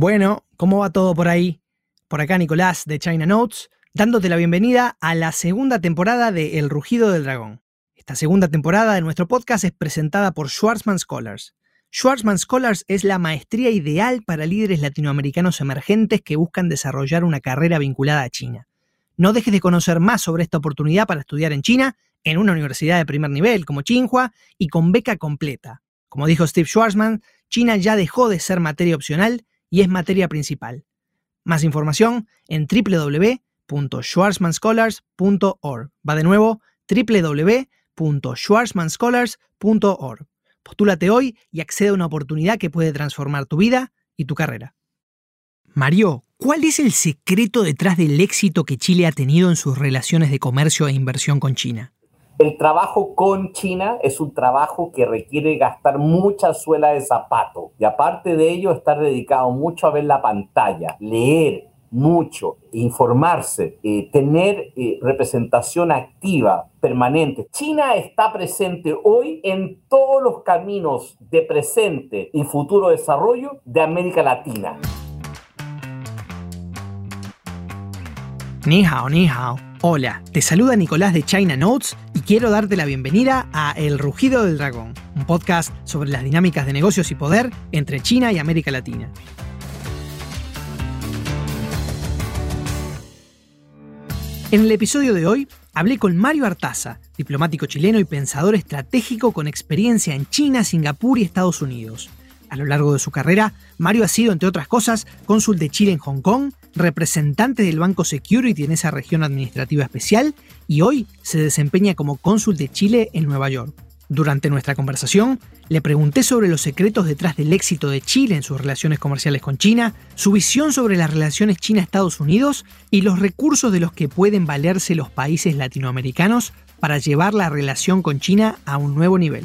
Bueno, ¿cómo va todo por ahí? Por acá Nicolás de China Notes, dándote la bienvenida a la segunda temporada de El Rugido del Dragón. Esta segunda temporada de nuestro podcast es presentada por Schwarzman Scholars. Schwarzman Scholars es la maestría ideal para líderes latinoamericanos emergentes que buscan desarrollar una carrera vinculada a China. No dejes de conocer más sobre esta oportunidad para estudiar en China, en una universidad de primer nivel como Tsinghua y con beca completa. Como dijo Steve Schwarzman, China ya dejó de ser materia opcional y es materia principal. Más información en www.schwarzmanscholars.org. Va de nuevo, www.schwarzmanscholars.org. Postúlate hoy y accede a una oportunidad que puede transformar tu vida y tu carrera. Mario, ¿cuál es el secreto detrás del éxito que Chile ha tenido en sus relaciones de comercio e inversión con China? El trabajo con China es un trabajo que requiere gastar mucha suela de zapato y aparte de ello estar dedicado mucho a ver la pantalla, leer mucho, informarse, eh, tener eh, representación activa, permanente. China está presente hoy en todos los caminos de presente y futuro desarrollo de América Latina. Ni hao, ni hao. Hola, te saluda Nicolás de China Notes y quiero darte la bienvenida a El Rugido del Dragón, un podcast sobre las dinámicas de negocios y poder entre China y América Latina. En el episodio de hoy hablé con Mario Artaza, diplomático chileno y pensador estratégico con experiencia en China, Singapur y Estados Unidos. A lo largo de su carrera, Mario ha sido, entre otras cosas, cónsul de Chile en Hong Kong, representante del Banco Security en esa región administrativa especial y hoy se desempeña como cónsul de Chile en Nueva York. Durante nuestra conversación, le pregunté sobre los secretos detrás del éxito de Chile en sus relaciones comerciales con China, su visión sobre las relaciones China-Estados Unidos y los recursos de los que pueden valerse los países latinoamericanos para llevar la relación con China a un nuevo nivel.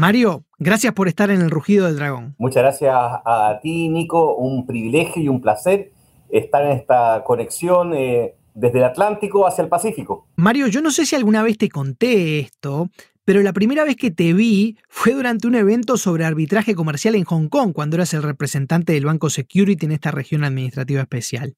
Mario, gracias por estar en el Rugido del Dragón. Muchas gracias a ti, Nico. Un privilegio y un placer estar en esta conexión eh, desde el Atlántico hacia el Pacífico. Mario, yo no sé si alguna vez te conté esto, pero la primera vez que te vi fue durante un evento sobre arbitraje comercial en Hong Kong, cuando eras el representante del Banco Security en esta región administrativa especial.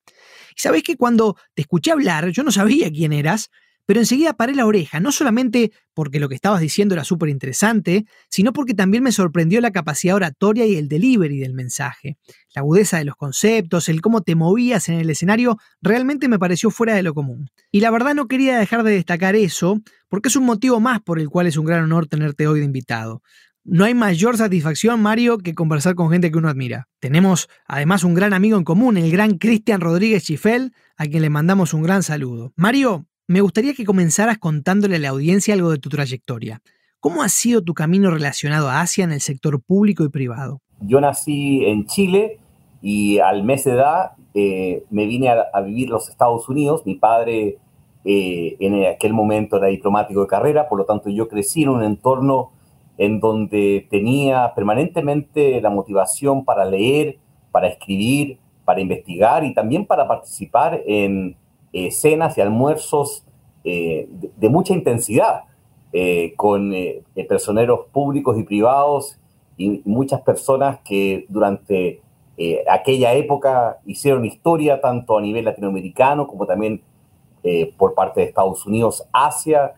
Y sabés que cuando te escuché hablar, yo no sabía quién eras, pero enseguida paré la oreja, no solamente porque lo que estabas diciendo era súper interesante, sino porque también me sorprendió la capacidad oratoria y el delivery del mensaje. La agudeza de los conceptos, el cómo te movías en el escenario, realmente me pareció fuera de lo común. Y la verdad no quería dejar de destacar eso, porque es un motivo más por el cual es un gran honor tenerte hoy de invitado. No hay mayor satisfacción, Mario, que conversar con gente que uno admira. Tenemos además un gran amigo en común, el gran Cristian Rodríguez Chifel, a quien le mandamos un gran saludo. Mario, me gustaría que comenzaras contándole a la audiencia algo de tu trayectoria. ¿Cómo ha sido tu camino relacionado a Asia en el sector público y privado? Yo nací en Chile y al mes de edad eh, me vine a, vivir a los Estados Unidos. Mi padre eh, en aquel momento era diplomático de carrera, por lo tanto yo crecí en un entorno en donde tenía permanentemente la motivación para leer, para escribir, para investigar y también para participar en eh, cenas y almuerzos eh, de, mucha intensidad eh, con personeros públicos y privados y muchas personas que durante aquella época hicieron historia tanto a nivel latinoamericano como también por parte de Estados Unidos hacia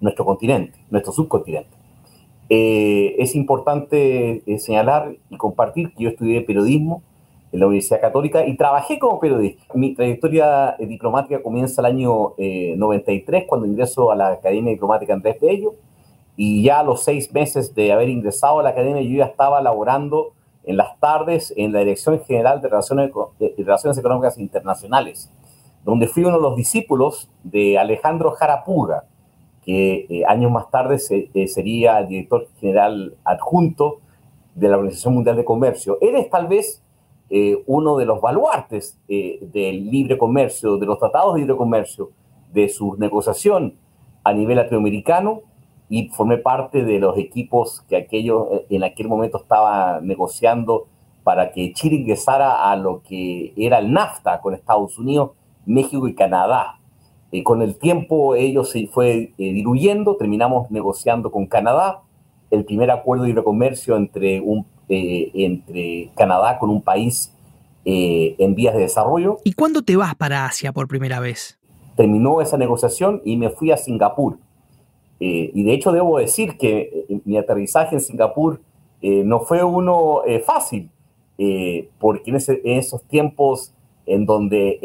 nuestro continente, nuestro subcontinente. es importante señalar y compartir que yo estudié periodismo en la Universidad Católica y trabajé como periodista. Mi trayectoria eh, diplomática comienza el año 93, eh, cuando ingreso a la Academia Diplomática Andrés Bello, y ya a los seis meses de haber ingresado a la Academia yo ya estaba laborando en las tardes en la Dirección General de Relaciones, Relaciones Económicas Internacionales, donde fui uno de los discípulos de Alejandro Jarapuga, que eh, años más tarde sería el director general adjunto de la Organización Mundial de Comercio. Eres tal vez eh, uno de los baluartes eh, del libre comercio, de los tratados de libre comercio, de su negociación a nivel latinoamericano y formé parte de los equipos que aquello, eh, en aquel momento estaba negociando para que Chile ingresara a lo que era el NAFTA con Estados Unidos, México y Canadá. con el tiempo ello se fue diluyendo, terminamos negociando con Canadá el primer acuerdo de libre comercio entre, un, entre Canadá con un país en vías de desarrollo. ¿Y cuándo te vas para Asia por primera vez? Terminó esa negociación y me fui a Singapur. y de hecho debo decir que mi aterrizaje en Singapur no fue uno fácil, porque en, en, esos tiempos en donde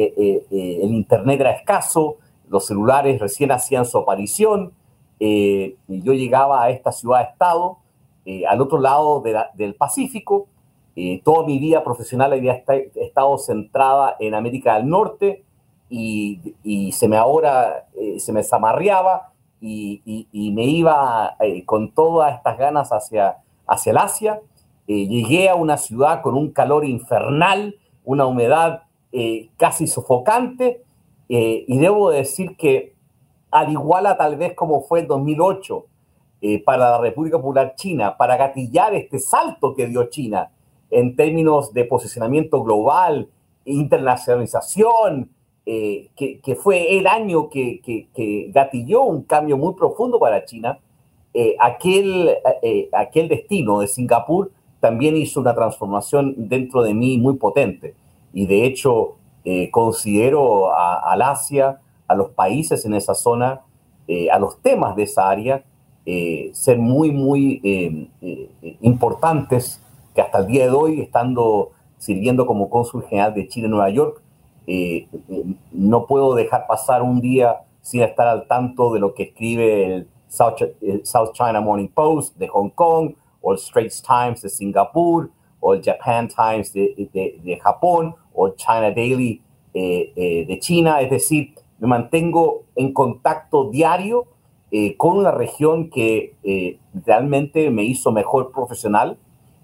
el Internet era escaso, los celulares recién hacían su aparición, eh, yo llegaba a esta ciudad-estado, eh, al otro lado del Pacífico, eh, toda mi vida profesional había estado centrada en América del Norte y, se me ahora, se me zamarreaba y, me iba con todas estas ganas hacia, hacia el Asia. llegué a una ciudad con un calor infernal, una humedad casi sofocante, y debo decir que al igual a tal vez como fue el 2008 eh, para la República Popular China, para gatillar este salto que dio China en términos de posicionamiento global, internacionalización, eh, que, fue el año que, que, gatilló un cambio muy profundo para China, eh, aquel, aquel destino de Singapur también hizo una transformación dentro de mí muy potente. Y de hecho, considero al Asia a los países en esa zona, eh, a los temas de esa área, eh, ser muy, muy eh, importantes, que hasta el día de hoy, estando sirviendo como cónsul general de Chile en Nueva York, no puedo dejar pasar un día sin estar al tanto de lo que escribe el South, China Morning Post de Hong Kong, o el Straits Times de Singapur, o el Japan Times de, de Japón, o el China Daily de China. Es decir, me mantengo en contacto diario eh, con una región que eh, realmente me hizo mejor profesional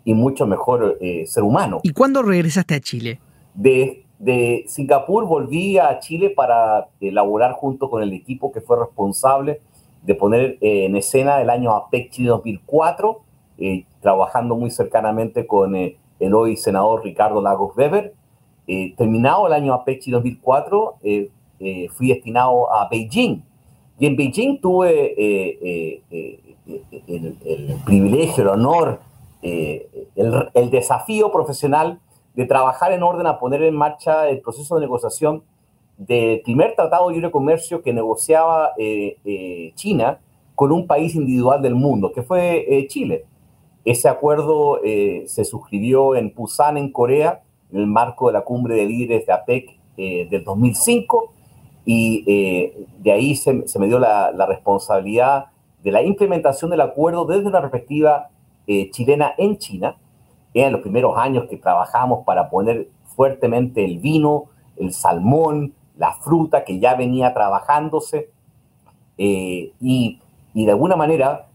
y mucho mejor eh, ser humano. ¿Y cuándo regresaste a Chile? De, de Singapur volví a Chile para elaborar junto con el equipo que fue responsable de poner en escena el año APEC Chile 2004, trabajando muy cercanamente con el hoy senador Ricardo Lagos Weber. terminado el año APEC Chile 2004, eh, fui destinado a Beijing. Y en Beijing tuve eh, eh, el, privilegio, el honor, el, desafío profesional de trabajar en orden a poner en marcha el proceso de negociación del primer tratado de libre comercio que negociaba China con un país individual del mundo, que fue Chile. Ese acuerdo se suscribió en Busan, en Corea, en el marco de la cumbre de líderes de APEC del 2005 y eh, de ahí se, me dio la, responsabilidad de la implementación del acuerdo desde una perspectiva eh, chilena en China. En los primeros años que trabajamos para poner fuertemente el vino, el salmón, la fruta que ya venía trabajándose. Eh, y, y, de alguna manera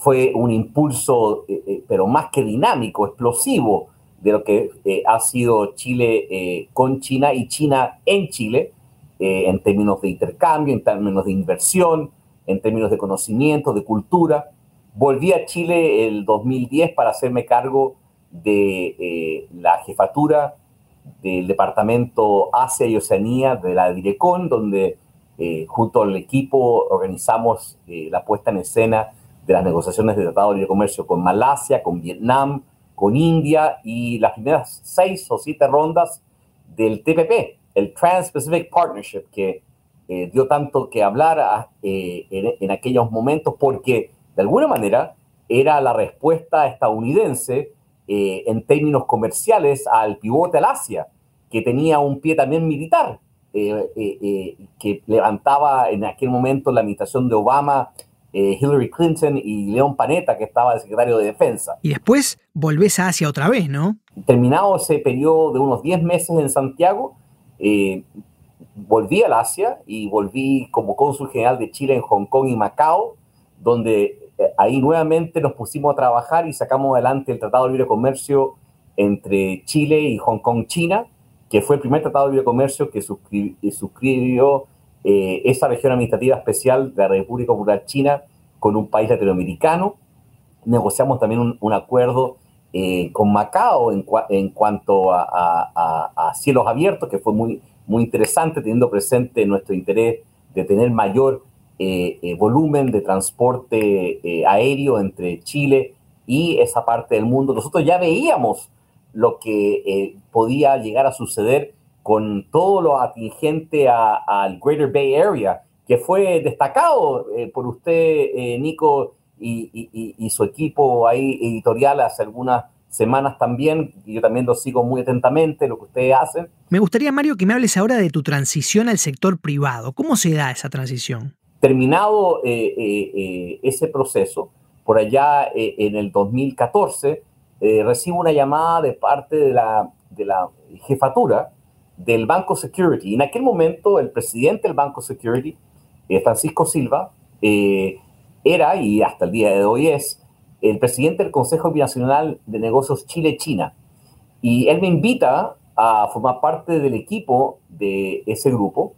fue un impulso, pero más que dinámico, explosivo, de lo que ha sido Chile con China y China en Chile eh, en términos de intercambio, en términos de inversión, en términos de conocimiento, de cultura. Volví a Chile el 2010 para hacerme cargo de eh, la jefatura del departamento Asia y Oceanía de la Direcon, donde eh, junto al equipo organizamos la puesta en escena de las negociaciones de tratado de libre comercio con Malasia, con Vietnam, con India y las primeras seis o siete rondas del TPP, el Trans-Pacific Partnership, que eh, dio tanto que hablar eh, en, aquellos momentos, porque de alguna manera era la respuesta estadounidense eh, en términos comerciales al pivote al Asia, que tenía un pie también militar, que levantaba en aquel momento la administración de Obama. Hillary Clinton y León Panetta, que estaba el secretario de Defensa. Y después volvés a Asia otra vez, ¿no? Terminado ese periodo de unos 10 meses en Santiago, eh, volví al Asia y volví como cónsul general de Chile en Hong Kong y Macao, donde eh, ahí nuevamente nos pusimos a trabajar y sacamos adelante el Tratado de Libre Comercio entre Chile y Hong Kong, China, que fue el primer Tratado de Libre Comercio que suscribió eh, esa región administrativa especial de la República Popular China con un país latinoamericano. Negociamos también un acuerdo eh, con Macao en, cuanto a, cielos abiertos, que fue muy, muy interesante, teniendo presente nuestro interés de tener mayor volumen de transporte aéreo entre Chile y esa parte del mundo. Nosotros ya veíamos lo que podía llegar a suceder con todo lo atingente al Greater Bay Area, que fue destacado por usted, Nico, y, su equipo ahí editorial hace algunas semanas también, y yo también lo sigo muy atentamente, lo que ustedes hacen. Me gustaría, Mario, que me hables ahora de tu transición al sector privado. ¿Cómo se da esa transición? Terminado eh, eh, eh, ese proceso, por allá en el 2014, recibo una llamada de parte de la, de la jefatura del Banco Security. Y en aquel momento, el presidente del Banco Security, Francisco Silva, era, y hasta el día de hoy es, el presidente del Consejo Binacional de Negocios Chile-China. Y él me invita a formar parte del equipo de ese grupo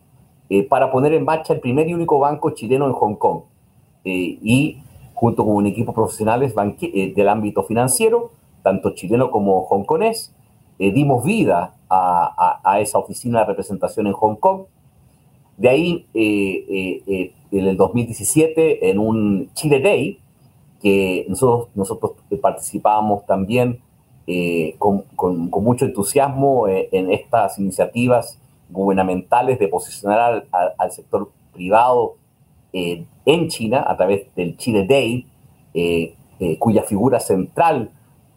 eh, para poner en marcha el primer y único banco chileno en Hong Kong. Eh, y junto con un equipo profesionales eh, del ámbito financiero, tanto chileno como hongkonés, dimos vida a, a, esa oficina de representación en Hong Kong. De ahí en el 2017 en un Chile Day, que nosotros, nosotros participábamos también eh, con, con, mucho entusiasmo eh, en estas iniciativas gubernamentales de posicionar al, sector privado eh, en China a través del Chile Day, cuya figura central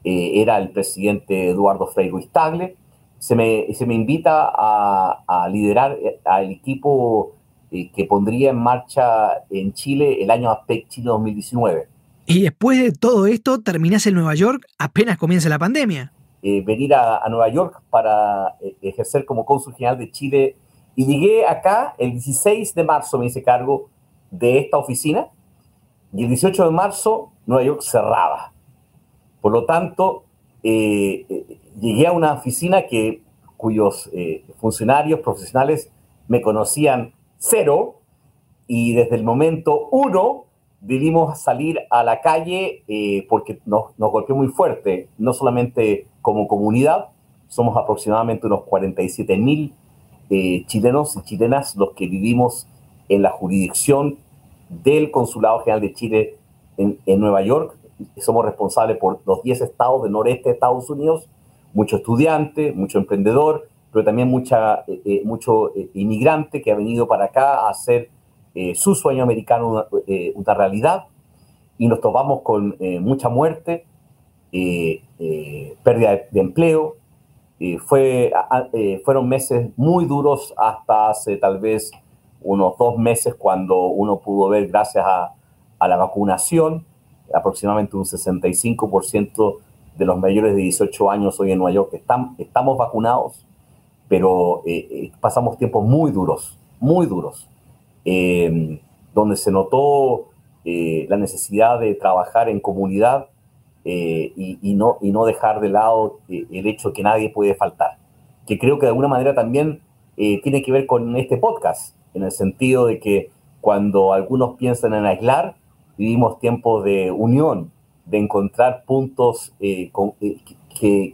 era el presidente Eduardo Frei Ruiz Tagle. Se me, se me invita a, a liderar al equipo que pondría en marcha en Chile el año APEC Chile 2019. Y después de todo esto, terminás en Nueva York apenas comienza la pandemia. Eh, venir a, Nueva York para eh, ejercer como cónsul general de Chile. Y llegué acá el 16 de marzo, me hice cargo de esta oficina. Y el 18 de marzo, Nueva York cerraba. Por lo tanto, eh, llegué a una oficina que, cuyos funcionarios profesionales me conocían cero y desde el momento uno debimos salir a la calle eh, porque nos, golpeó muy fuerte, no solamente como comunidad, somos aproximadamente unos 47 mil eh, chilenos y chilenas los que vivimos en la jurisdicción del Consulado General de Chile en, en Nueva York. Somos responsables por los 10 estados del noreste de Estados Unidos, mucho estudiante, mucho emprendedor, pero también mucha, eh, eh, mucho eh, inmigrante que ha venido para acá a hacer su sueño americano una, realidad y nos topamos con mucha muerte, pérdida de, empleo. fue, fueron meses muy duros hasta hace tal vez unos dos meses cuando uno pudo ver, gracias a, a la vacunación, aproximadamente un 65% de los mayores de 18 años hoy en Nueva York están, estamos vacunados pero eh, eh, pasamos tiempos muy duros, muy duros, em, donde se notó eh, la necesidad de trabajar en comunidad y, no, y no dejar de lado el hecho que nadie puede faltar, que creo que de alguna manera también tiene que ver con este podcast, en el sentido de que cuando algunos piensan en aislar, vivimos tiempos de unión, de encontrar puntos que,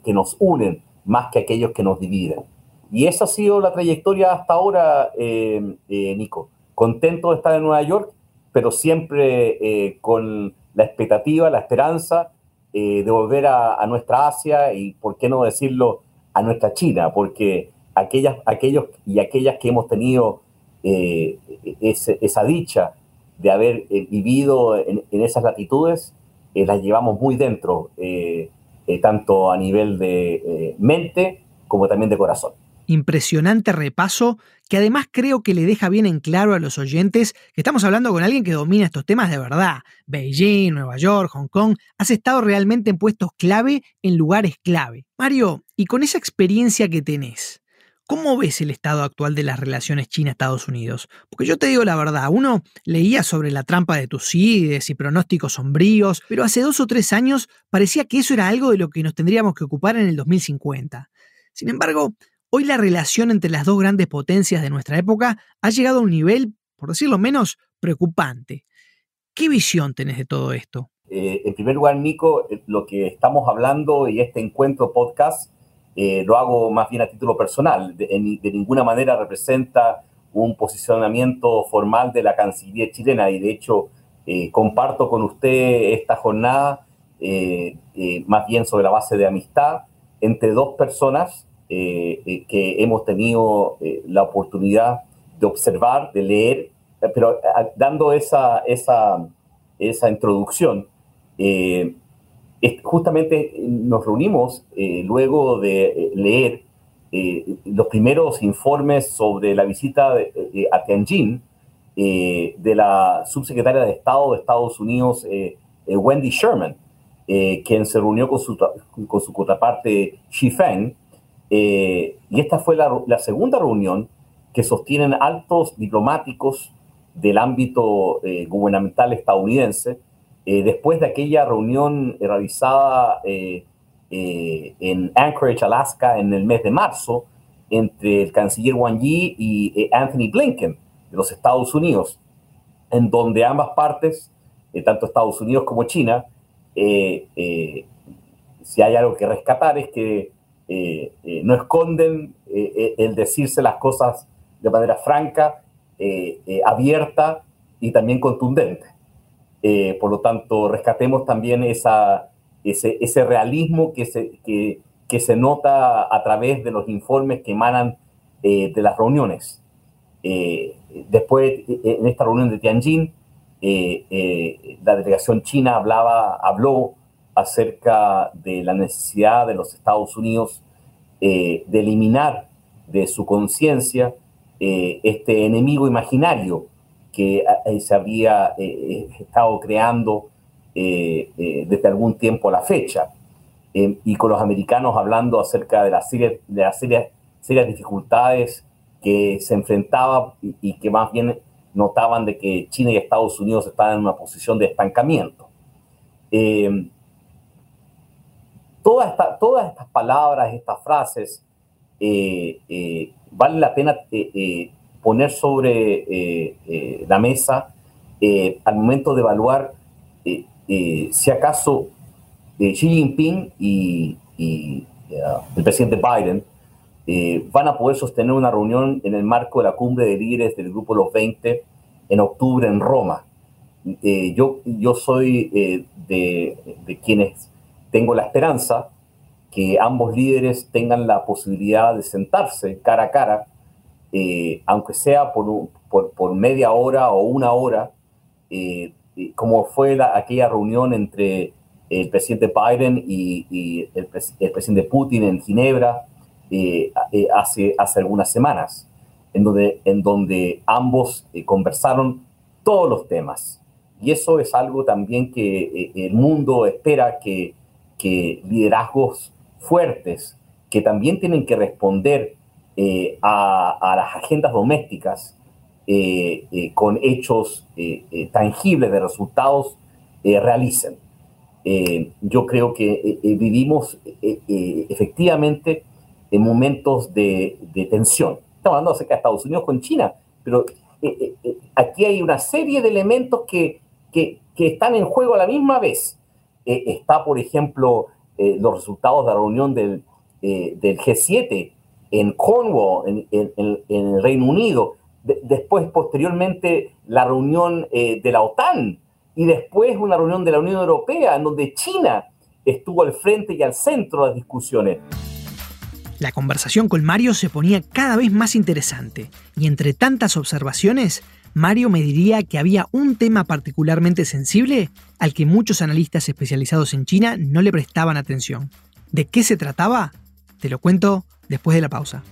que nos unen más que aquellos que nos dividen. Y esa ha sido la trayectoria hasta ahora, eh, eh, Nico. Contento de estar en Nueva York, pero siempre eh, con la expectativa, la esperanza de volver a, nuestra Asia y, por qué no decirlo, a nuestra China, porque aquellas, aquellos y aquellas que hemos tenido esa dicha de haber vivido en, en, esas latitudes, las llevamos muy dentro, tanto a nivel de mente como también de corazón impresionante repaso que además creo que le deja bien en claro a los oyentes que estamos hablando con alguien que domina estos temas de verdad. Beijing, Nueva York, Hong Kong, has estado realmente en puestos clave en lugares clave. Mario, y con esa experiencia que tenés, ¿Cómo ves el estado actual de las relaciones China-Estados Unidos? Porque yo te digo la verdad, uno leía sobre la trampa de Tucídides y pronósticos sombríos, pero hace dos o tres años parecía que eso era algo de lo que nos tendríamos que ocupar en el 2050. Sin embargo, Hoy la relación entre las dos grandes potencias de nuestra época ha llegado a un nivel, por decirlo menos, preocupante. ¿Qué visión tenés de todo esto? Eh, en primer lugar, Nico, eh, lo que estamos hablando y este encuentro podcast eh, lo hago más bien a título personal. De, ninguna manera representa un posicionamiento formal de la Cancillería chilena y de hecho comparto con usted esta jornada más bien sobre la base de amistad entre dos personas que hemos tenido la oportunidad de observar, de leer, pero dando esa, esa, esa introducción, justamente nos reunimos luego de leer eh, los primeros informes sobre la visita a Tianjin eh, de la subsecretaria de Estado de Estados Unidos, eh, Wendy Sherman, quien se reunió con su, con su contraparte Xi Feng. Y esta fue la, segunda reunión que sostienen altos diplomáticos del ámbito gubernamental estadounidense, después de aquella reunión realizada eh, en Anchorage, Alaska, en el mes de marzo, entre el canciller Wang Yi y eh, Anthony Blinken de los Estados Unidos, en donde ambas partes, eh, tanto Estados Unidos como China, si hay algo que rescatar es que no esconden el decirse las cosas de manera franca, abierta y también contundente. por lo tanto, rescatemos también esa, ese, realismo que se, que, se nota a través de los informes que emanan eh, de las reuniones. Eh, después, en esta reunión de Tianjin, eh, la delegación china hablaba, habló acerca de la necesidad de los Estados Unidos de eliminar de su conciencia este enemigo imaginario que se había estado creando eh, eh, desde algún tiempo a la fecha. Eh, y con los americanos hablando acerca de las serias, de las serias, serias dificultades que se enfrentaban y, que más bien notaban de que China y Estados Unidos estaban en una posición de estancamiento. Todas estas palabras, estas frases, vale la pena poner sobre la mesa al momento de evaluar eh, si acaso eh, Xi Jinping y, el presidente Biden eh, van a poder sostener una reunión en el marco de la cumbre de líderes del Grupo Los 20 en octubre en Roma. yo, soy de, quienes tengo la esperanza que ambos líderes tengan la posibilidad de sentarse cara a cara, aunque sea por, por, por, media hora o una hora, como fue aquella reunión entre el presidente Biden y, el, presidente Putin en Ginebra eh, eh, hace, hace algunas semanas, en donde, en donde ambos eh, conversaron todos los temas. Y eso es algo también que el mundo espera que, que, liderazgos fuertes, que también tienen que responder a, a las agendas domésticas, eh, eh, con hechos eh, tangibles de resultados realicen. yo creo que vivimos efectivamente en momentos de, tensión. Estamos hablando acerca de Estados Unidos con China, pero aquí hay una serie de elementos que, que, están en juego a la misma vez. Está, por ejemplo, los resultados de la reunión del, del G7 en Cornwall, en, en el Reino Unido, después, posteriormente, la reunión eh, de la OTAN. Y después una reunión de la Unión Europea en donde China estuvo al frente y al centro de las discusiones. La conversación con Mario se ponía cada vez más interesante. Y entre tantas observaciones, Mario me diría que había un tema particularmente sensible al que muchos analistas especializados en China no le prestaban atención. ¿De qué se trataba? Te lo cuento después de la pausa.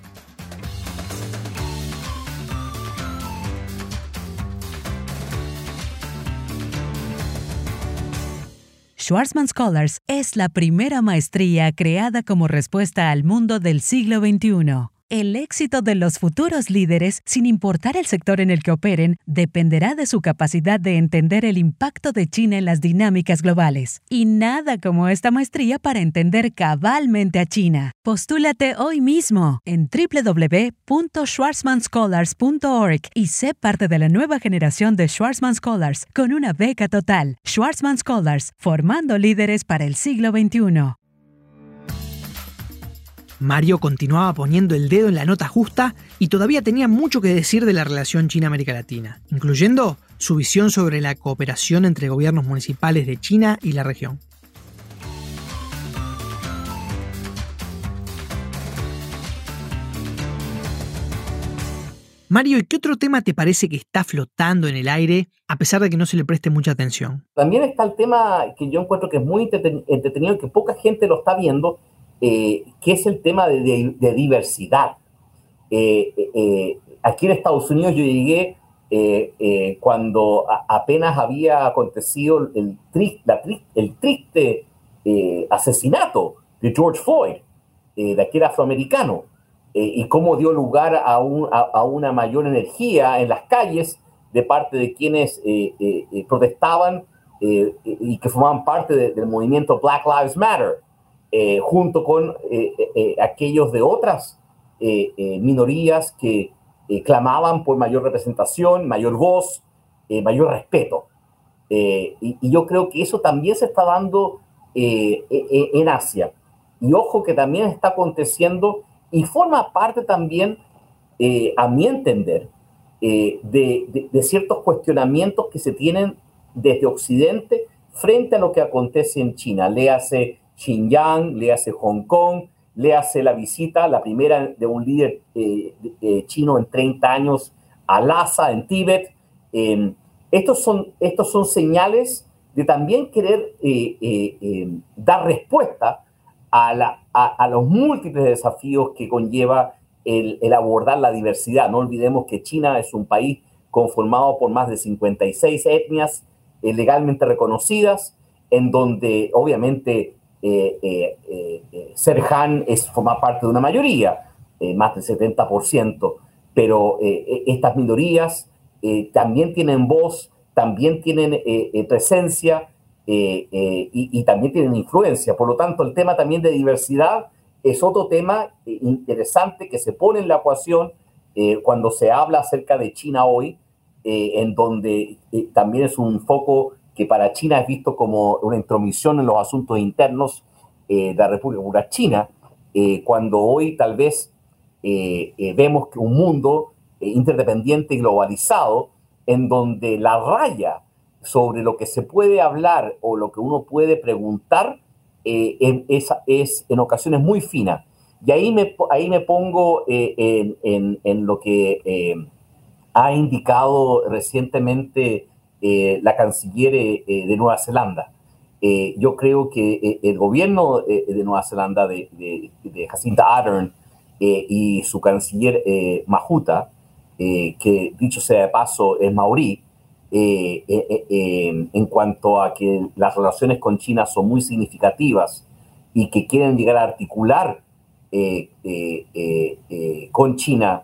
Schwarzman Scholars es la primera maestría creada como respuesta al mundo del siglo XXI. El éxito de los futuros líderes, sin importar el sector en el que operen, dependerá de su capacidad de entender el impacto de China en las dinámicas globales. Y nada como esta maestría para entender cabalmente a China. Postúlate hoy mismo en www.schwarzmanscholars.org y sé parte de la nueva generación de Schwarzman Scholars con una beca total. Schwarzman Scholars, formando líderes para el siglo XXI. Mario continuaba poniendo el dedo en la nota justa y todavía tenía mucho que decir de la relación China-América Latina, incluyendo su visión sobre la cooperación entre gobiernos municipales de China y la región. Mario, ¿y qué otro tema te parece que está flotando en el aire a pesar de que no se le preste mucha atención? También está el tema que yo encuentro que es muy entretenido y que poca gente lo está viendo, eh, que es el tema de, diversidad. Eh, eh, aquí en Estados Unidos yo llegué cuando apenas había acontecido el, el triste asesinato de George Floyd, de aquel afroamericano. Eh, y cómo dio lugar a, una mayor energía en las calles de parte de quienes eh, eh, protestaban y que formaban parte del movimiento Black Lives Matter, junto con aquellos de otras minorías que clamaban por mayor representación, mayor voz, mayor respeto. Y, yo creo que eso también se está dando en Asia. Y ojo que también está aconteciendo y forma parte también, eh, a mi entender, eh, de, ciertos cuestionamientos que se tienen desde Occidente frente a lo que acontece en China. Le hace Xinjiang, le hace Hong Kong, le hace la visita, la primera de un líder eh, chino en 30 años a Lhasa, en Tíbet. Em, estos, son, estos son señales de también querer em, dar respuesta a, los múltiples desafíos que conlleva el, abordar la diversidad. No olvidemos que China es un país conformado por más de 56 etnias eh, legalmente reconocidas, en donde obviamente eh, eh, ser Han es, forma parte de una mayoría, más del 70%, pero estas minorías también tienen voz, también tienen presencia, eh, eh, y, también tienen influencia. Por lo tanto, el tema también de diversidad es otro tema eh, interesante que se pone en la ecuación cuando se habla acerca de China hoy, en donde también es un foco que para China es visto como una intromisión en los asuntos internos de la República Popular China, cuando hoy tal vez vemos que un mundo interdependiente y globalizado, en donde la raya sobre lo que se puede hablar o lo que uno puede preguntar eh, es, en ocasiones muy fina. Y ahí me, ahí me pongo eh, en, lo que eh, ha indicado recientemente la canciller de Nueva Zelanda. yo creo que el gobierno de Nueva Zelanda, de, de, Jacinta Ardern y su canciller Mahuta, que dicho sea de paso es maorí, eh, eh, eh, en cuanto a que las relaciones con China son muy significativas y que quieren llegar a articular con China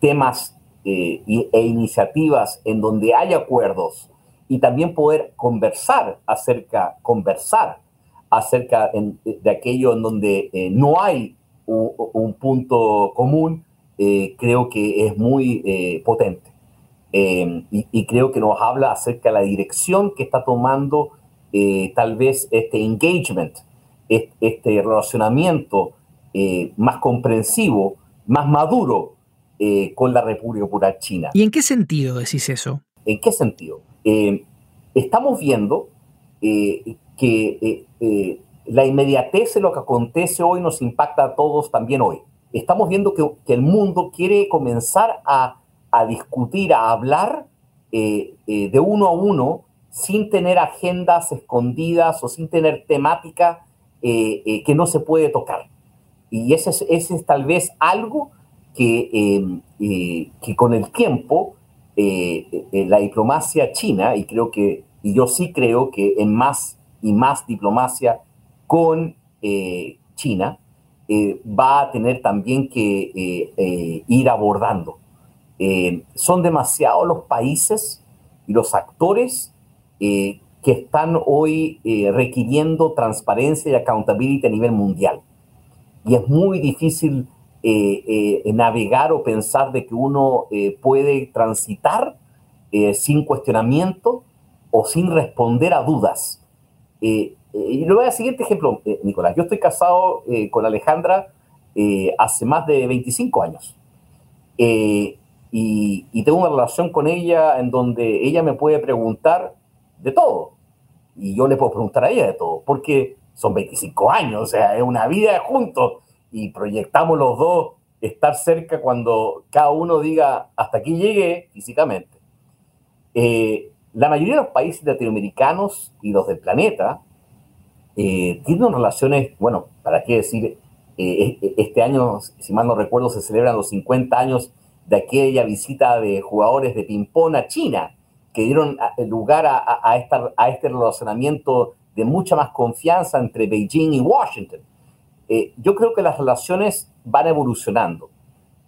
temas e iniciativas en donde hay acuerdos y también poder conversar acerca, conversar acerca de aquello en donde no hay un, punto común, creo que es muy potente. Em, y, creo que nos habla acerca de la dirección que está tomando eh, tal vez este engagement, este relacionamiento eh, más comprensivo, más maduro eh, con la República Popular China. ¿Y en qué sentido decís eso? ¿En qué sentido? Em, estamos viendo que la inmediatez de lo que acontece hoy nos impacta a todos también hoy. Estamos viendo que, que el mundo quiere comenzar a a discutir, a hablar eh, eh, de uno a uno sin tener agendas escondidas o sin tener temática eh, que no se puede tocar. Y ese es, ese es tal vez algo que, em, que con el tiempo la diplomacia china, y creo que, y yo sí creo que en más y más diplomacia con China, va a tener también que ir abordando. Eh, son demasiados los países y los actores eh, que están hoy eh, requiriendo transparencia y accountability a nivel mundial. Y es muy difícil navegar o pensar de que uno puede transitar sin cuestionamiento o sin responder a dudas. y le voy a dar el siguiente ejemplo, Nicolás. Yo estoy casado con Alejandra hace más de 25 años. Y, y, tengo una relación con ella en donde ella me puede preguntar de todo. Y yo le puedo preguntar a ella de todo, porque son 25 años, o sea, es una vida juntos y proyectamos los dos estar cerca cuando cada uno diga hasta aquí llegue físicamente. Eh, la mayoría de los países latinoamericanos y los del planeta eh, tienen relaciones, bueno, para qué decir, eh, este año, si mal no recuerdo, se celebran los 50 años de aquella visita de jugadores de ping-pong a China, que dieron lugar a, a este relacionamiento de mucha más confianza entre Beijing y Washington. Eh, yo creo que las relaciones van evolucionando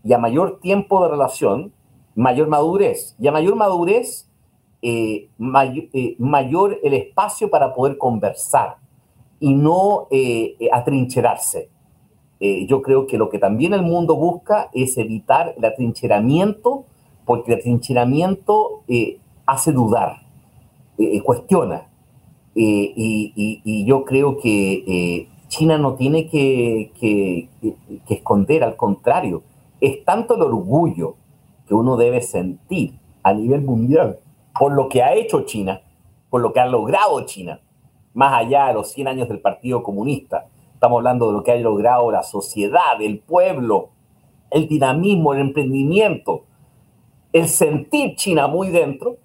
y a mayor tiempo de relación, mayor madurez. Y a mayor madurez, eh, eh, mayor el espacio para poder conversar y no atrincherarse. yo creo que lo que también el mundo busca es evitar el atrincheramiento, porque el atrincheramiento hace dudar, cuestiona. Y, yo creo que China no tiene que, esconder, al contrario, es tanto el orgullo que uno debe sentir a nivel mundial por lo que ha hecho China, por lo que ha logrado China, más allá de los 100 años del Partido Comunista. Estamos hablando de lo que ha logrado la sociedad, el pueblo, el dinamismo, el emprendimiento, el sentir China muy dentro.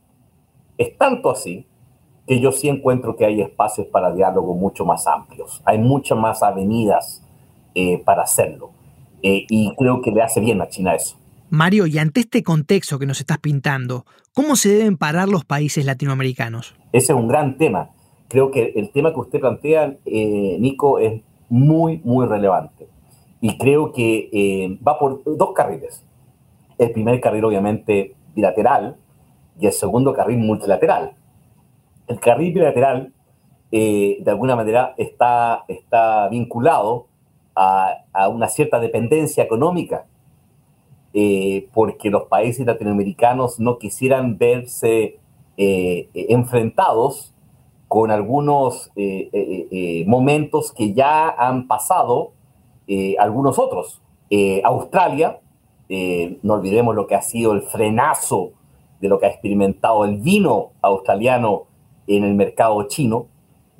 Es tanto así que yo sí encuentro que hay espacios para diálogo mucho más amplios. Hay muchas más avenidas eh, para hacerlo. Eh, y creo que le hace bien a China eso. Mario, y ante este contexto que nos estás pintando, ¿cómo se deben parar los países latinoamericanos? Ese es un gran tema. Creo que el tema que usted plantea, eh, Nico, es muy, muy relevante. Y creo que va por dos carriles. El primer carril, obviamente, bilateral, y el segundo carril multilateral el carril bilateral, eh, de alguna manera, está, está vinculado a, una cierta dependencia económica, eh, porque los países latinoamericanos no quisieran verse eh, enfrentados con algunos momentos que ya han pasado algunos otros. Australia, no olvidemos lo que ha sido el frenazo de lo que ha experimentado el vino australiano en el mercado chino,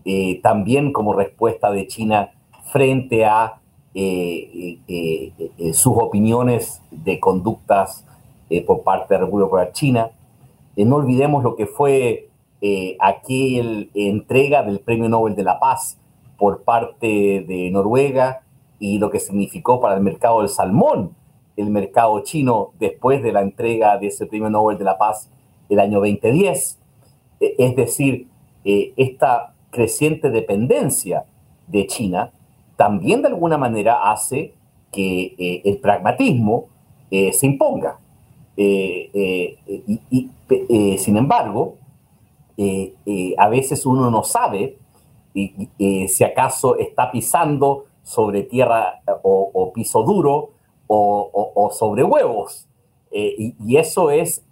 eh, también como respuesta de China frente a eh, eh, sus opiniones de conductas por parte de la República China. no olvidemos lo que fue aquella entrega del Premio Nobel de la Paz por parte de Noruega y lo que significó para el mercado del salmón el mercado chino después de la entrega de ese Premio Nobel de la Paz el año 2010. E, es decir, eh, esta creciente dependencia de China también de alguna manera hace que eh, el pragmatismo eh, se imponga. y, sin embargo, a veces uno no sabe si acaso está pisando sobre tierra o, piso duro o, sobre huevos. y, eso es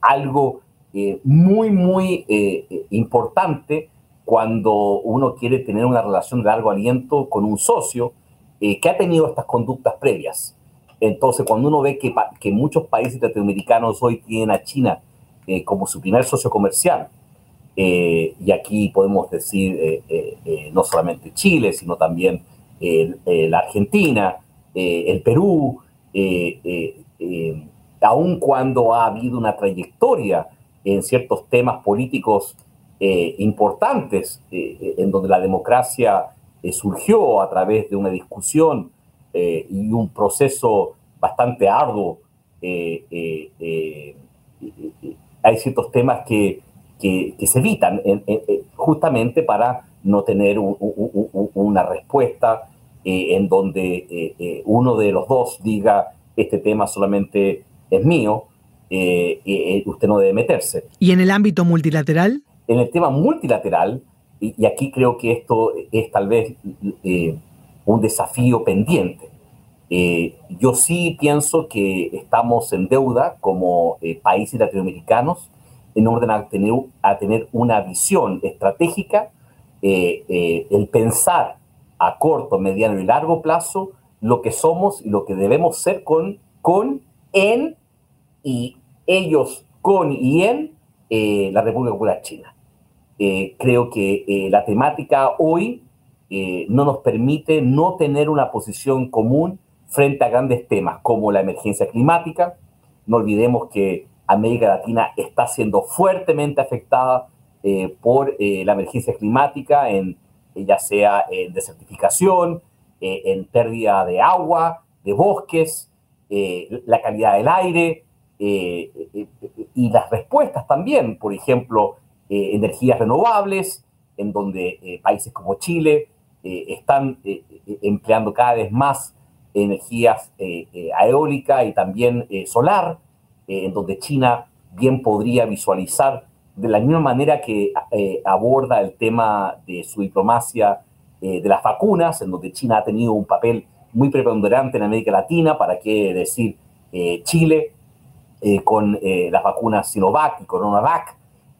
algo eh, muy, muy eh, eh, importante cuando uno quiere tener una relación de largo aliento con un socio que ha tenido estas conductas previas. Entonces, cuando uno ve que, que muchos países latinoamericanos hoy tienen a China como su primer socio comercial, y aquí podemos decir no solamente Chile, sino también la Argentina, el Perú, aun cuando ha habido una trayectoria en ciertos temas políticos eh, importantes, eh, eh, en donde la democracia surgió a través de una discusión y un proceso bastante arduo. hay ciertos temas que, que, se evitan justamente para no tener una respuesta en donde uno de los dos diga este tema solamente es mío eh, eh, usted no debe meterse. ¿Y en el ámbito multilateral? En el tema multilateral, y, aquí creo que esto es tal vez eh, un desafío pendiente. yo sí pienso que estamos en deuda como países latinoamericanos en orden a tener, a tener una visión estratégica, el pensar a corto, mediano y largo plazo lo que somos y lo que debemos ser con, con en y ellos con y en eh, la República Popular China. Eh, creo que eh, la temática hoy no nos permite no tener una posición común frente a grandes temas como la emergencia climática. No olvidemos que América Latina está siendo fuertemente afectada por la emergencia climática, en, ya sea en desertificación, en pérdida de agua, de bosques, la calidad del aire, eh, eh, y las respuestas también, por ejemplo, eh, energías renovables, en donde países como Chile están empleando cada vez más energías eólica y también solar, en donde China bien podría visualizar de la misma manera que aborda el tema de su diplomacia de las vacunas, en donde China ha tenido un papel muy preponderante en América Latina, para qué decir Chile, eh, con eh, las vacunas Sinovac y CoronaVac,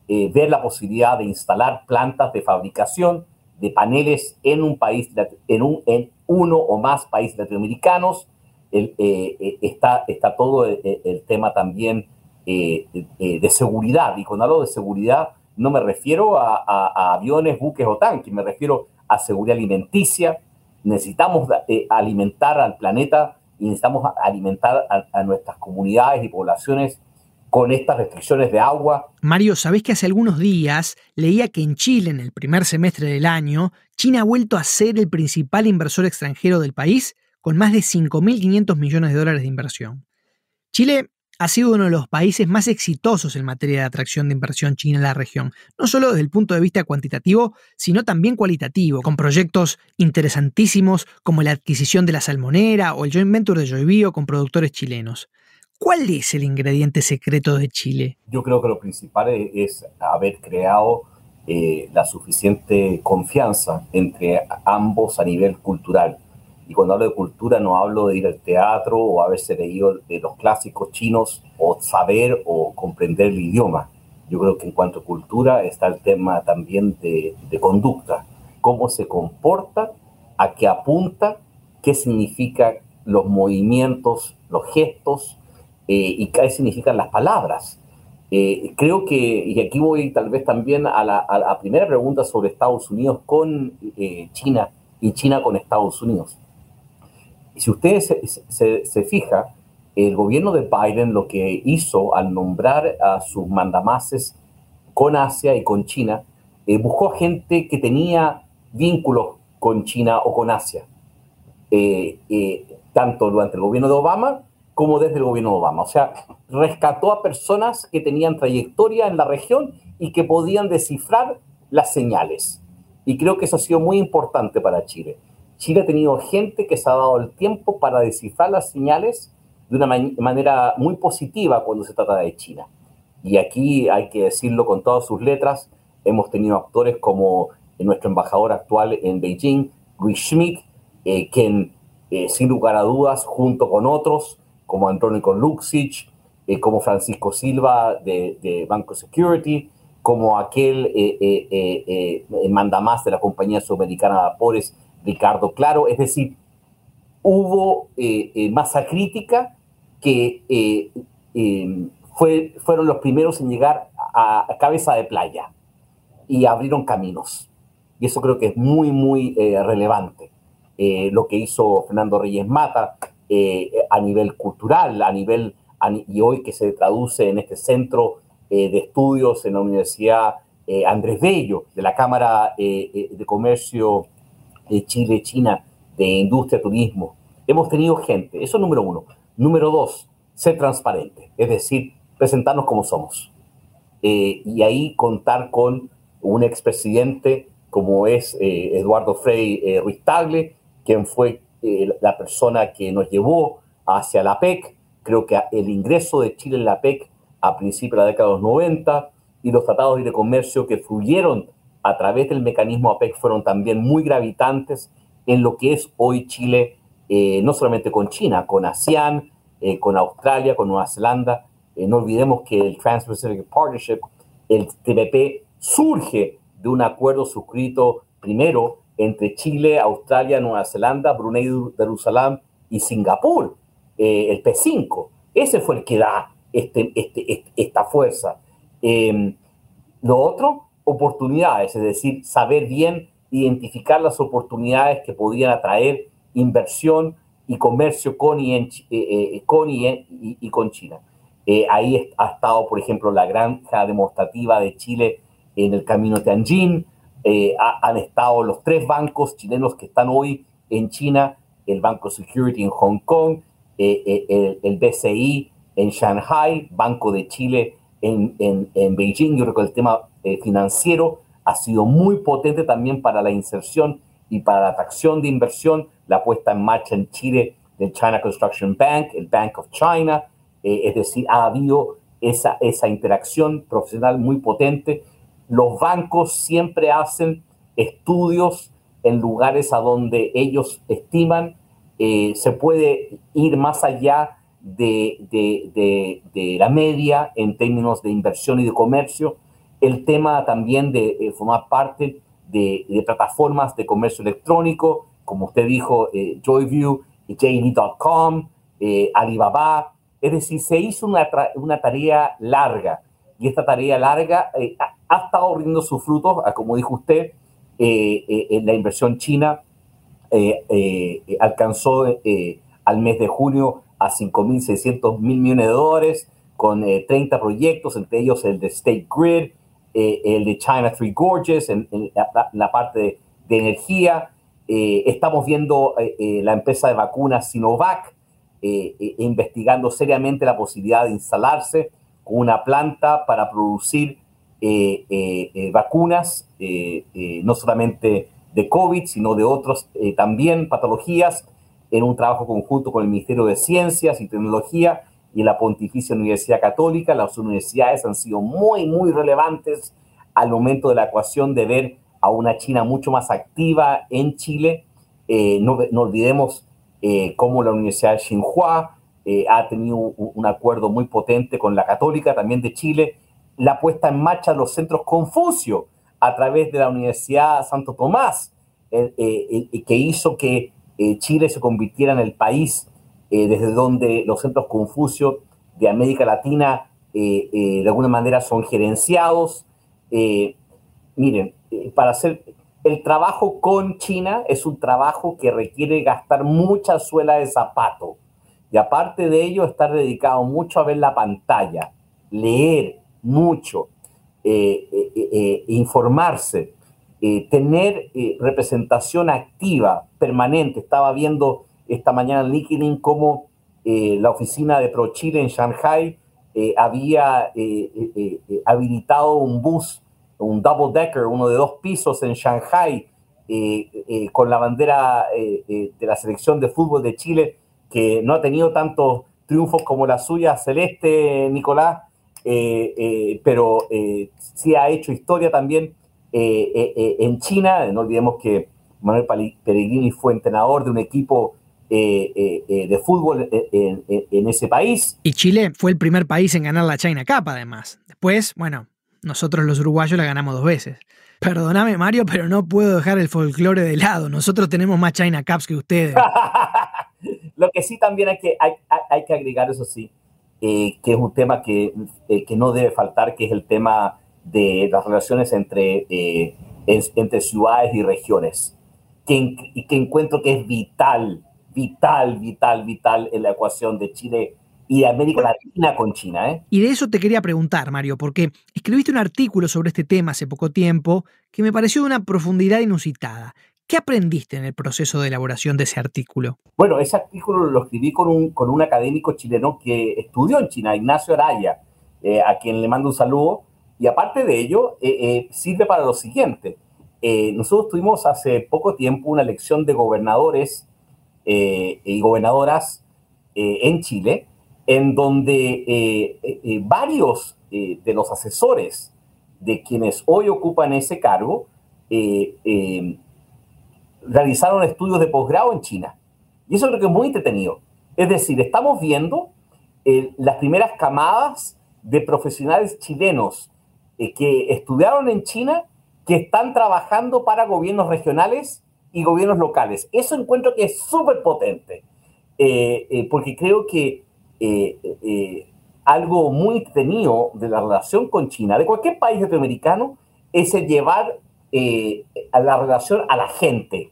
eh, ver la posibilidad de instalar plantas de fabricación de paneles en un país, en, un, en uno o más países latinoamericanos. está, está todo el, tema también de seguridad. Y cuando hablo de seguridad, no me refiero a, aviones, buques o tanques, me refiero a seguridad alimenticia. Necesitamos alimentar al planeta y necesitamos alimentar a, nuestras comunidades y poblaciones con estas restricciones de agua. Mario, ¿sabés que hace algunos días leía que en Chile, en el primer semestre del año, China ha vuelto a ser el principal inversor extranjero del país, con más de 5.500 millones de dólares de inversión? Chile ha sido uno de los países más exitosos en materia de atracción de inversión china en la región, no solo desde el punto de vista cuantitativo, sino también cualitativo, con proyectos interesantísimos como la adquisición de la salmonera o el joint venture de Joybio con productores chilenos. ¿Cuál es el ingrediente secreto de Chile? Yo creo que lo principal es haber creado eh, la suficiente confianza entre ambos a nivel cultural y cuando hablo de cultura no hablo de ir al teatro o haberse leído los clásicos chinos o saber o comprender el idioma. Yo creo que en cuanto a cultura está el tema también de, conducta. Cómo se comporta, a qué apunta, qué significan los movimientos, los gestos eh, y qué significan las palabras. Eh, creo que, y aquí voy tal vez también a la, primera pregunta sobre Estados Unidos con eh, China y China con Estados Unidos. Si ustedes se, se, fija, el gobierno de Biden lo que hizo al nombrar a sus mandamases con Asia y con China, eh, buscó gente que tenía vínculos con China o con Asia, eh, eh, tanto durante el gobierno de Obama como desde el gobierno de Obama. O sea, rescató a personas que tenían trayectoria en la región y que podían descifrar las señales. Y creo que eso ha sido muy importante para Chile. Chile ha tenido gente que se ha dado el tiempo para descifrar las señales de una manera muy positiva cuando se trata de China. Y aquí hay que decirlo con todas sus letras, hemos tenido actores como nuestro embajador actual en Beijing, Luis Schmidt, eh, quien eh, sin lugar a dudas, junto con otros como Andrónico Luxic, eh, como Francisco Silva de, Banco Security, como aquel mandamás de la compañía sudamericana de vapores, Ricardo Claro, es decir, hubo eh, eh, masa crítica que eh, fue, fueron los primeros en llegar a, cabeza de playa y abrieron caminos. Y eso creo que es muy, muy relevante. lo que hizo Fernando Reyes Mata a nivel cultural, a nivel, y hoy que se traduce en este centro de estudios en la Universidad Andrés Bello, de la Cámara de Comercio de Chile, China, de industria, turismo. Hemos tenido gente, eso es número uno. Número dos, ser transparente, es decir, presentarnos como somos. Eh, y ahí contar con un expresidente como es eh, Eduardo Frei eh, Ruiz Tagle, quien fue la persona que nos llevó hacia la PEC. Creo que el ingreso de Chile en la PEC a principios de la década de los 90 y los tratados de comercio que fluyeron a través del mecanismo APEC fueron también muy gravitantes en lo que es hoy Chile, eh, no solamente con China, con ASEAN, eh, con Australia, con Nueva Zelanda. Eh, no olvidemos que el Trans-Pacific Partnership, el TPP, surge de un acuerdo suscrito primero entre Chile, Australia, Nueva Zelanda, Brunei, Jerusalén y Singapur, el P5. Ese fue el que da este, este, este esta fuerza. Em, lo otro, oportunidades, es decir, saber bien identificar las oportunidades que podían atraer inversión y comercio con y, en, eh, eh, con y, con China. Eh, ahí ha estado, por ejemplo, la granja demostrativa de Chile en el camino Tianjin. han estado los tres bancos chilenos que están hoy en China, el Banco Security en Hong Kong, el, el, BCI en Shanghai, Banco de Chile en, en, en Beijing. Yo creo que el tema financiero ha sido muy potente también para la inserción y para la atracción de inversión, la puesta en marcha en Chile del China Construction Bank, el Bank of China, eh, es decir, ha habido esa, esa interacción profesional muy potente. Los bancos siempre hacen estudios en lugares a donde ellos estiman eh, se puede ir más allá de, de, de, la media en términos de inversión y de comercio el tema también de eh, formar parte de, plataformas de comercio electrónico, como usted dijo, eh, Joyview, JD.com, eh, Alibaba. Es decir, se hizo una, una, tarea larga y esta tarea larga ha, estado rindiendo sus frutos, como dijo usted, la inversión china alcanzó al mes de junio a 5.600 mil millones de dólares con 30 proyectos, entre ellos el de State Grid, eh, el de China Three Gorges, en, la, parte de, energía. Eh, estamos viendo eh, la empresa de vacunas Sinovac investigando seriamente la posibilidad de instalarse con una planta para producir vacunas, no solamente de COVID, sino de otros también patologías, en un trabajo conjunto con el Ministerio de Ciencias y Tecnología y la Pontificia Universidad Católica. Las universidades han sido muy, muy relevantes al momento de la ecuación de ver a una China mucho más activa en Chile. Eh, no, no, olvidemos eh, cómo la Universidad de Tsinghua eh, ha tenido un, acuerdo muy potente con la Católica también de Chile. La puesta en marcha de los centros Confucio a través de la Universidad Santo Tomás, que hizo que Chile se convirtiera en el país eh, desde donde los centros Confucio de América Latina eh, eh, de alguna manera son gerenciados. miren, para hacer el trabajo con China es un trabajo que requiere gastar mucha suela de zapato. Y aparte de ello, estar dedicado mucho a ver la pantalla, leer mucho, informarse, tener representación activa, permanente. Estaba viendo esta mañana en LinkedIn cómo eh, la oficina de ProChile en Shanghai eh, había eh, habilitado un bus, un double decker, uno de dos pisos en Shanghai, con la bandera de la selección de fútbol de Chile, que no ha tenido tantos triunfos como la suya, Celeste Nicolás, pero sí ha hecho historia también en China. No olvidemos que Manuel Pellegrini fue entrenador de un equipo eh, eh, eh, de fútbol en, ese país. Y Chile fue el primer país en ganar la China Cup, además. Después, bueno, nosotros los uruguayos la ganamos dos veces. Perdóname, Mario, pero no puedo dejar el folclore de lado. Nosotros tenemos más China Cups que ustedes. Lo que sí también hay que, hay, que agregar, eso sí, que es un tema que, que, no debe faltar, que es el tema de las relaciones entre, entre ciudades y regiones, que, que encuentro que es vital vital, vital, vital en la ecuación de Chile y de América Latina con China. ¿eh? Y de eso te quería preguntar, Mario, porque escribiste un artículo sobre este tema hace poco tiempo que me pareció de una profundidad inusitada. ¿Qué aprendiste en el proceso de elaboración de ese artículo? Bueno, ese artículo lo escribí con un, con un académico chileno que estudió en China, Ignacio Araya, eh, a quien le mando un saludo. Y aparte de ello, eh, eh, sirve para lo siguiente. nosotros tuvimos hace poco tiempo una elección de gobernadores eh, y gobernadoras eh, en Chile, en donde eh, varios de los asesores de quienes hoy ocupan ese cargo realizaron estudios de posgrado en China. Y eso creo que es muy entretenido. Es decir, estamos viendo las primeras camadas de profesionales chilenos que estudiaron en China, que están trabajando para gobiernos regionales y gobiernos locales. Eso encuentro que es súper potente, porque creo que algo muy entretenido de la relación con China, de cualquier país latinoamericano, es llevar a la relación a la gente.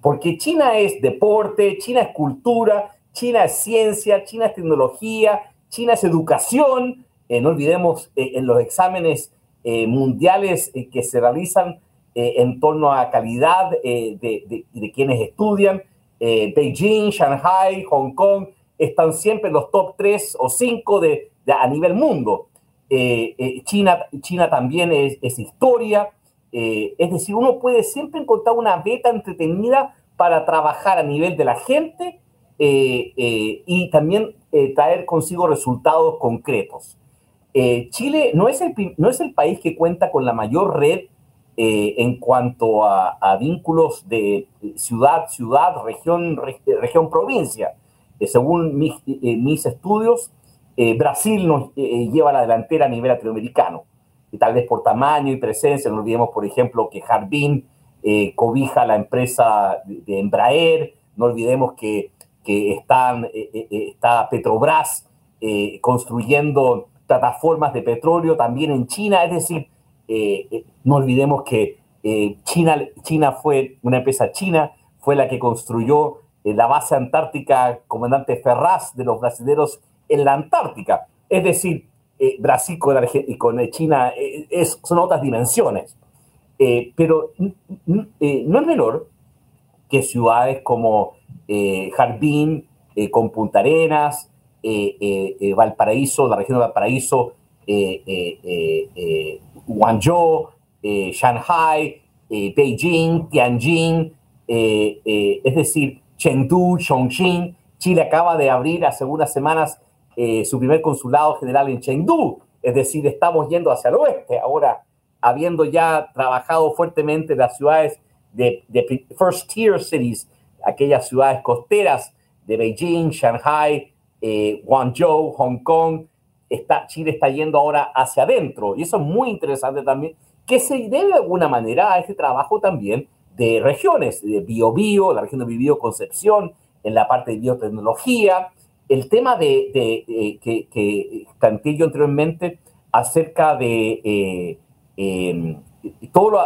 Porque China es deporte, China es cultura, China es ciencia, China es tecnología, China es educación. no olvidemos en los exámenes eh, mundiales eh, que se realizan eh, en torno a calidad de, de, quienes estudian. Beijing, Shanghai, Hong Kong están siempre en los top 3 o 5 de, a nivel mundo. China, China también es, es historia. es decir, uno puede siempre encontrar una beta entretenida para trabajar a nivel de la gente y también traer consigo resultados concretos. Eh, Chile no es, el, no es el país que cuenta con la mayor red eh, en cuanto a, vínculos de ciudad, ciudad, región, región, provincia. Eh, según mis, mis estudios, Brasil nos lleva a la delantera a nivel latinoamericano, y tal vez por tamaño y presencia. No olvidemos, por ejemplo, que Jardín cobija la empresa de, Embraer, no olvidemos que, que están, está Petrobras construyendo plataformas de petróleo también en China. Es decir, eh, eh, no olvidemos que eh, China, China fue una empresa china, fue la que construyó la base antártica comandante Ferraz de los brasileños en la Antártica. Es decir, Brasil con, y con China es, son otras dimensiones. pero no es menor que ciudades como Jardín, con Punta Arenas, Valparaíso, la región de Valparaíso, Guangzhou, Shanghai, Beijing, Tianjin, es decir, Chengdu, Chongqing. Chile acaba de abrir hace unas semanas su primer consulado general en Chengdu, es decir, estamos yendo hacia el oeste. Ahora, habiendo ya trabajado fuertemente en las ciudades de, de first tier cities, aquellas ciudades costeras de Beijing, Shanghai, eh, Guangzhou, Hong Kong, está, Chile está yendo ahora hacia adentro. Y eso es muy interesante también, que se debe de alguna manera a este trabajo también de regiones, de BioBio, la región de BioBio Concepción, en la parte de biotecnología, el tema de, eh, que, que planteé yo anteriormente acerca de eh, em, todo lo,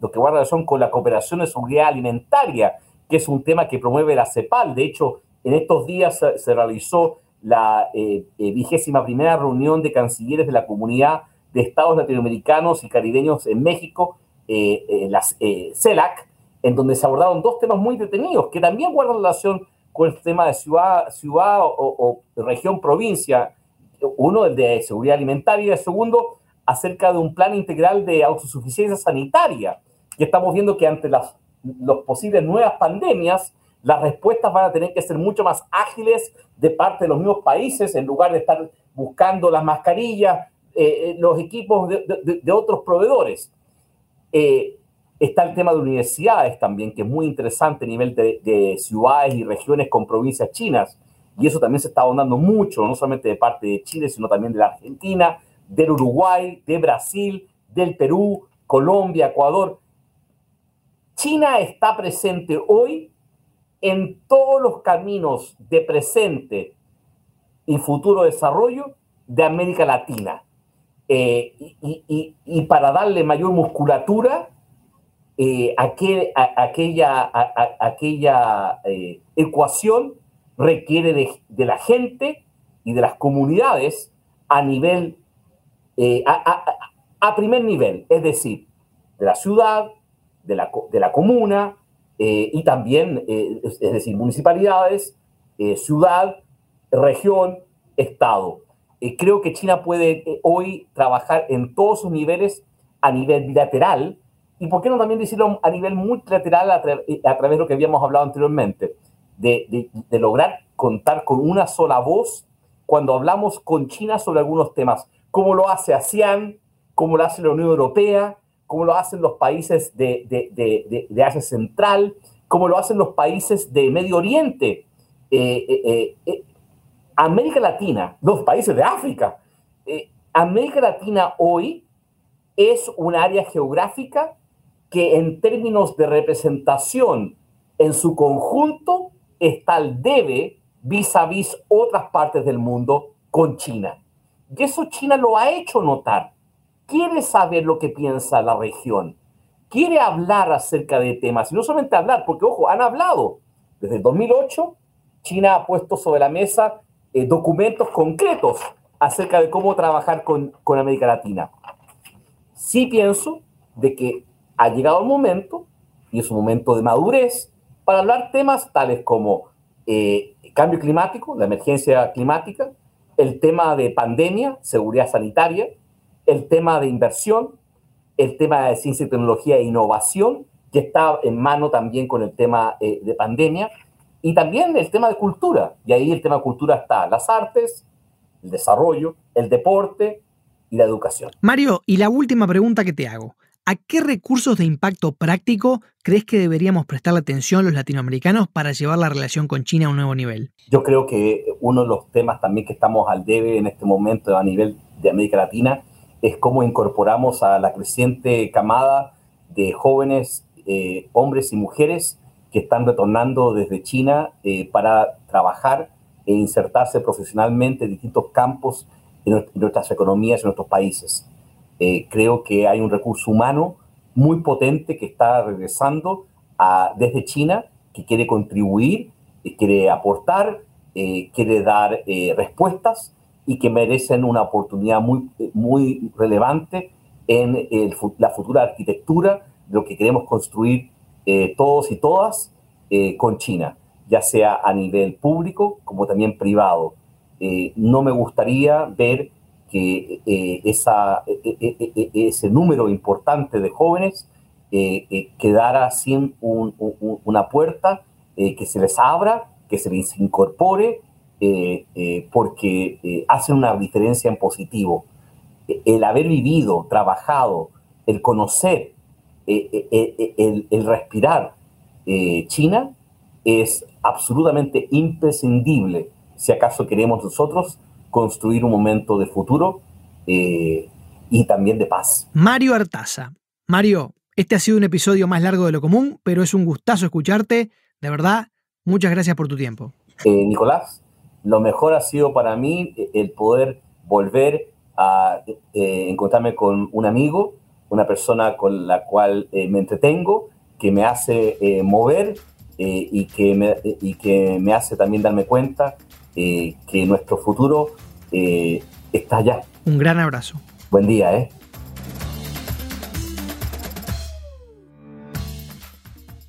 lo, que guarda relación con la cooperación de seguridad alimentaria, que es un tema que promueve la CEPAL. De hecho, en estos días se, realizó la eh, eh, vigésima primera reunión de cancilleres de la comunidad de estados latinoamericanos y caribeños en México, eh, las CELAC, en donde se abordaron dos temas muy detenidos que también guardan relación con el tema de ciudad, ciudad o, región, provincia. Uno, el de seguridad alimentaria, y el segundo, acerca de un plan integral de autosuficiencia sanitaria, que estamos viendo que ante las los posibles nuevas pandemias, las respuestas van a tener que ser mucho más ágiles de parte de los mismos países en lugar de estar buscando las mascarillas, eh, eh, los equipos de, otros proveedores. Eh, está el tema de universidades también, que es muy interesante a nivel de, ciudades y regiones con provincias chinas. Y eso también se está ahondando mucho, no solamente de parte de Chile, sino también de la Argentina, del Uruguay, de Brasil, del Perú, Colombia, Ecuador. China está presente hoy en todos los caminos de presente y futuro desarrollo de América Latina. Eh, y, para darle mayor musculatura, eh, aquella, aquella eh, ecuación requiere de, la gente y de las comunidades a nivel, a, primer nivel, es decir, de la ciudad, de la, de la comuna, eh, y también, eh, es, decir, municipalidades, eh, ciudad, región, estado. creo que China puede hoy trabajar en todos sus niveles a nivel bilateral y, ¿por qué no también decirlo a nivel multilateral a, través de lo que habíamos hablado anteriormente? De, de lograr contar con una sola voz cuando hablamos con China sobre algunos temas, como lo hace ASEAN, como lo hace la Unión Europea, como lo hacen los países de, Asia Central, como lo hacen los países de Medio Oriente, eh, eh, eh, América Latina, los países de África. América Latina hoy es un área geográfica que en términos de representación en su conjunto está el debe vis a vis otras partes del mundo con China. Y eso China lo ha hecho notar. Quiere saber lo que piensa la región. Quiere hablar acerca de temas. Y no solamente hablar, porque, ojo, han hablado. Desde el 2008, China ha puesto sobre la mesa eh, documentos concretos acerca de cómo trabajar con, con América Latina. Sí pienso de que ha llegado el momento, y es un momento de madurez, para hablar temas tales como eh, cambio climático, la emergencia climática, el tema de pandemia, seguridad sanitaria, el tema de inversión, el tema de ciencia y tecnología e innovación, que está en mano también con el tema eh, de pandemia, y también el tema de cultura. Y ahí el tema de cultura está las artes, el desarrollo, el deporte y la educación. Mario, y la última pregunta que te hago. ¿A qué recursos de impacto práctico crees que deberíamos prestarle atención los latinoamericanos para llevar la relación con China a un nuevo nivel? Yo creo que uno de los temas también que estamos al debe en este momento a nivel de América Latina es cómo incorporamos a la creciente camada de jóvenes eh, hombres y mujeres que están retornando desde China eh, para trabajar e insertarse profesionalmente en distintos campos en nuestras economías, en nuestros países. Eh, creo que hay un recurso humano muy potente que está regresando a, desde China, que quiere contribuir, eh, quiere aportar, quiere dar respuestas y que merecen una oportunidad muy, muy relevante en la futura arquitectura de lo que queremos construir todos y todas con China, ya sea a nivel público como también privado. no me gustaría ver que eh, esa, e, e, e, ese número importante de jóvenes eh, eh, quedara sin una puerta que se les abra, que se les incorpore, porque hacen una diferencia en positivo. El haber vivido, trabajado, el conocer, el, el, respirar China es absolutamente imprescindible si acaso queremos nosotros construir un momento de futuro eh, y también de paz. Mario Artaza. Mario, este ha sido un episodio más largo de lo común, pero es un gustazo escucharte. De verdad, muchas gracias por tu tiempo. Eh, Nicolás, lo mejor ha sido para mí eh, el poder volver a encontrarme con un amigo, una persona con la cual me entretengo, que me hace mover y, que me, y que me hace también darme cuenta que nuestro futuro eh, está allá. Un gran abrazo. Buen día, ¿eh?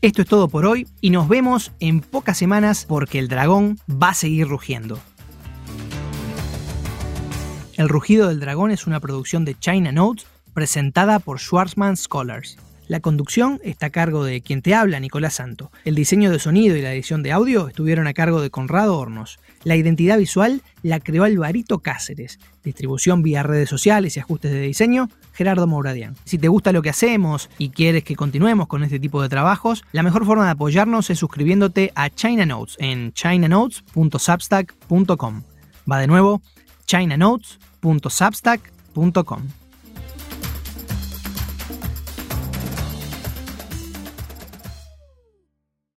Esto es todo por hoy y nos vemos en pocas semanas porque el dragón va a seguir rugiendo. El rugido del dragón es una producción de China Notes presentada por Schwarzman Scholars. La conducción está a cargo de quien te habla, Nicolás Santo. El diseño de sonido y la edición de audio estuvieron a cargo de Conrado Hornos. La identidad visual la creó Alvarito Cáceres. Distribución vía redes sociales y ajustes de diseño, Gerardo Mouradian. Si te gusta lo que hacemos y quieres que continuemos con este tipo de trabajos, la mejor forma de apoyarnos es suscribiéndote a China Notes en chinanotes.substack.com. Va de nuevo, chinanotes.substack.com.